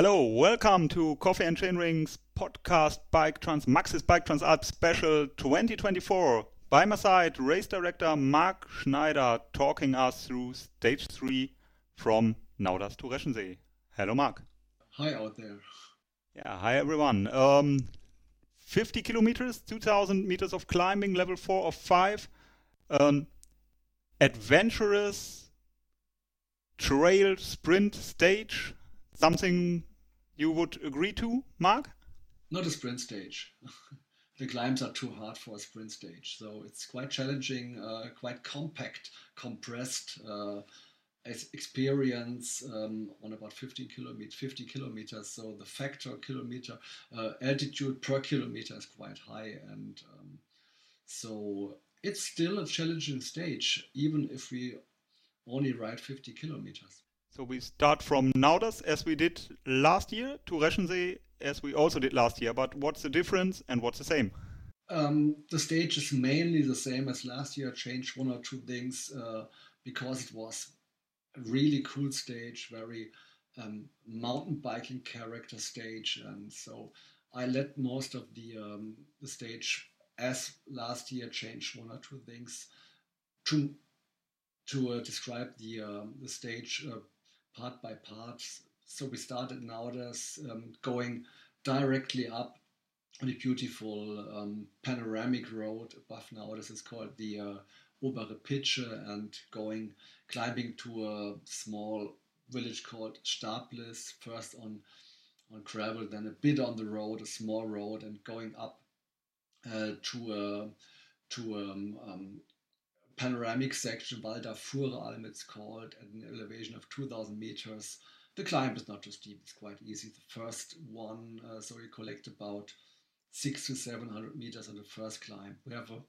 Hello, welcome to Coffee and Chainring's podcast Bike Trans Maxxis Bike Transalp Special 2024. By my side, race director Mark Schneider talking us through stage three from Nauders to Reschensee. Hello, Mark. Hi out there. Yeah, hi everyone. Um, 50 kilometers, 2000 meters of climbing, level four of five. Um, adventurous trail sprint stage. Something you would agree to, Mark? Not a sprint stage. the climbs are too hard for a sprint stage, so it's quite challenging, uh, quite compact, compressed. Uh, experience um, on about 50 kilometers, 50 kilometers. So the factor kilometer uh, altitude per kilometer is quite high, and um, so it's still a challenging stage, even if we only ride 50 kilometers. So we start from Nauders as we did last year to Reschensee as we also did last year. But what's the difference and what's the same? Um, the stage is mainly the same as last year. Changed one or two things uh, because it was a really cool stage, very um, mountain biking character stage, and so I led most of the um, the stage as last year. change one or two things to to uh, describe the um, the stage uh, part by part. So we started Nauders um, going directly up on a beautiful um, panoramic road above now. This is called the uh, Obere Pitsche and going climbing to a small village called Stablis, first on on gravel, then a bit on the road, a small road, and going up uh, to a to um, um, panoramic section, Walder Voralm it's called, at an elevation of 2,000 meters. The climb is not too steep, it's quite easy. The first one, uh, so you collect about six to 700 meters on the first climb. We have a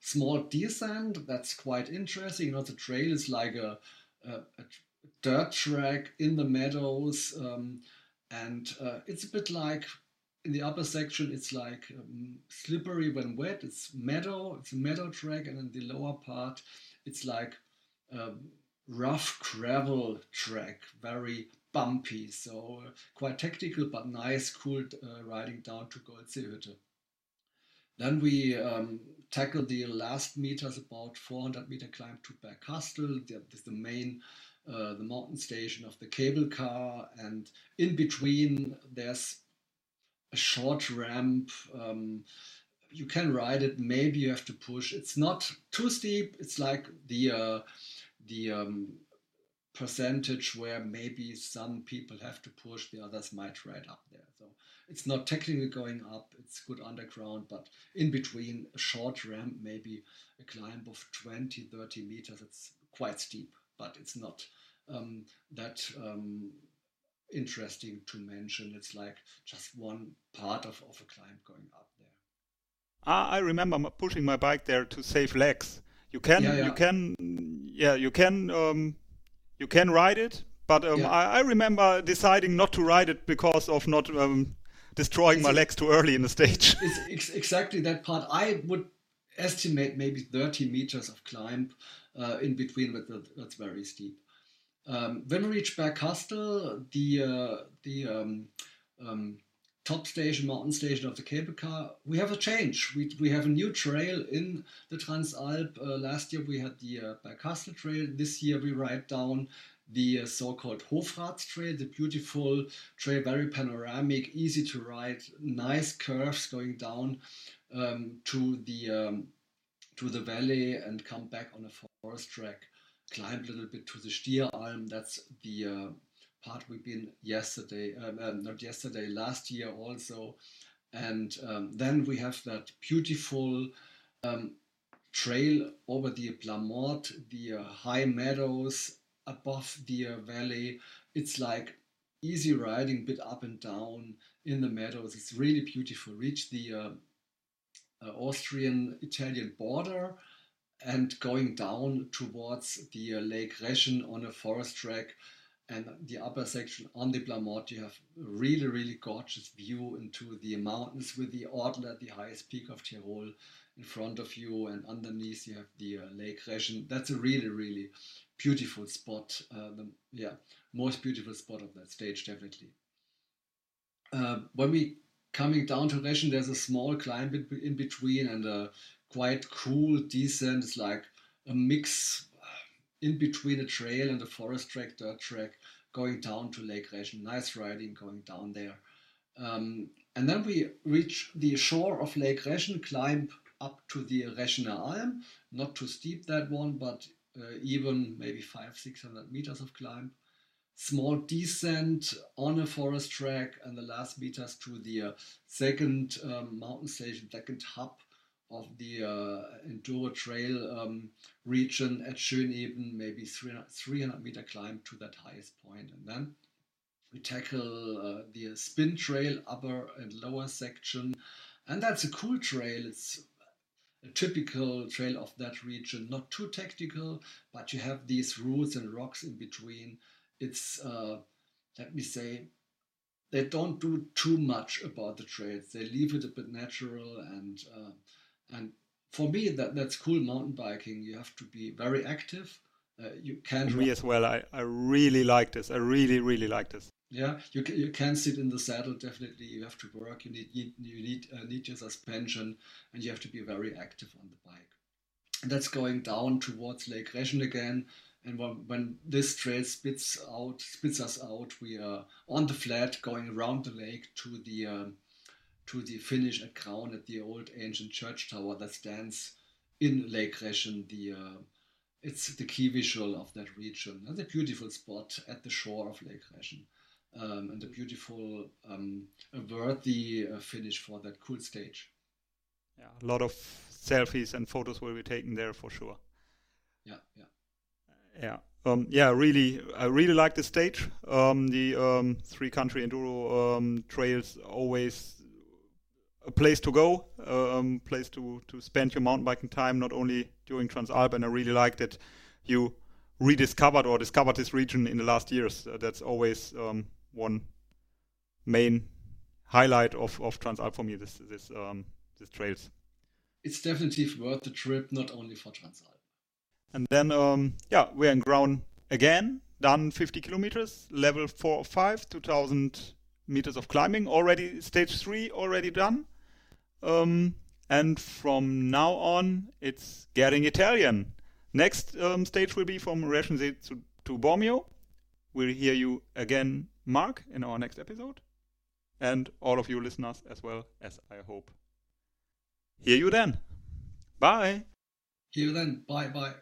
small descent that's quite interesting. You know, the trail is like a, a, a dirt track in the meadows, um, and uh, it's a bit like in the upper section it's like um, slippery when wet. It's meadow it's a meadow track and in the lower part it's like um, rough gravel track very bumpy. So uh, quite tactical but nice cool uh, riding down to Goldseehütte. Then we um, tackle the last meters about 400 meter climb to Bergkastel that is the main uh, the mountain station of the cable car. And in between there's a short ramp. Um, you can ride it. Maybe you have to push. It's not too steep. It's like the uh, the um, percentage where maybe some people have to push, the others might ride up there. So it's not technically going up. It's good underground, but in between a short ramp, maybe a climb of 20, 30 meters. It's quite steep, but it's not um, that um, interesting to mention. It's like just one part of, of a climb going up there. Ah, I remember pushing my bike there to save legs. You can, yeah, yeah. you can, yeah, you can, um, you can ride it. But um, yeah. I, I, remember deciding not to ride it because of not um, destroying it's my legs too early in the stage. It's ex exactly that part. I would estimate maybe 30 meters of climb uh, in between, but that's very steep. Um, when we reach Bergkastel, the uh, the um, um, top station, mountain station of the cable car, we have a change. We, we have a new trail in the Transalp. Uh, last year we had the uh, Bergkastel trail. This year we ride down the uh, so-called Hofrats trail, the beautiful trail, very panoramic, easy to ride, nice curves going down um, to the um, to the valley and come back on a forest track climb a little bit to the Stieralm. That's the uh, part we've been yesterday, um, um, not yesterday, last year also. And um, then we have that beautiful um, trail over the Plamort, the uh, high meadows above the uh, valley. It's like easy riding, bit up and down in the meadows. It's really beautiful. Reach the uh, uh, Austrian-Italian border and going down towards the uh, Lake Reschen on a forest track and the upper section on the Plamort, you have a really, really gorgeous view into the mountains with the Ortler, the highest peak of Tyrol, in front of you, and underneath you have the uh, Lake Reschen. That's a really, really beautiful spot. Uh, the yeah, most beautiful spot of that stage, definitely. uh, when we coming down to Reschen, there's a small climb in, between and a quite cool descent. It's like a mix in between a trail and a forest track, dirt track, going down to Lake Reschen. Nice riding going down there. Um, and then we reach the shore of Lake Reschen, climb up to the Reschener Alm, not too steep that one, but uh, even maybe five, six hundred meters of climb small descent on a forest track and the last meters to the uh, second um, mountain station, second hub of the uh, Enduro Trail um, region at Schöneben, maybe 300, 300, meter climb to that highest point. And then we tackle uh, the spin trail, upper and lower section. And that's a cool trail. It's a typical trail of that region, not too technical, but you have these roots and rocks in between it's uh, let me say they don't do too much about the trails. They leave it a bit natural and uh, and for me that that's cool mountain biking. You have to be very active. Uh, you can't. me as well. I, I really like this. I really really like this. Yeah, you can, you can sit in the saddle. Definitely, you have to work. You need you, you need uh, need your suspension, and you have to be very active on the bike. And that's going down towards Lake Reschen again. And when, when this trail spits out, spits us out, we are on the flat going around the lake to the um, to the finish at Graun at the old ancient church tower that stands in Lake Reschen. The uh, it's the key visual of that region. And a beautiful spot at the shore of Lake Reschen. Um, and a beautiful, um, a worthy uh, finish for that cool stage. Yeah, a lot of selfies and photos will be taken there for sure. Yeah, yeah. Yeah. Um, yeah, really, I really like the stage. Um, the um, three country enduro um, trails always a place to go, um, place to to spend your mountain biking time, not only during Transalp. And I really like that you rediscovered or discovered this region in the last years. Uh, that's always um, one main highlight of of Transalp for me. This this this trails. It's definitely worth the trip, not only for Transalp. And then, um, yeah, we're in Graun again, done 50 kilometers, level 4 or 5, 2000 meters of climbing, already stage 3 already done. Um, and from now on, it's getting Italian. Next um, stage will be from Reschensee to, to Bormio. We'll hear you again, Mark, in our next episode. And all of you listeners as well, as I hope. Hear you then. Bye. Hear you then. Bye bye.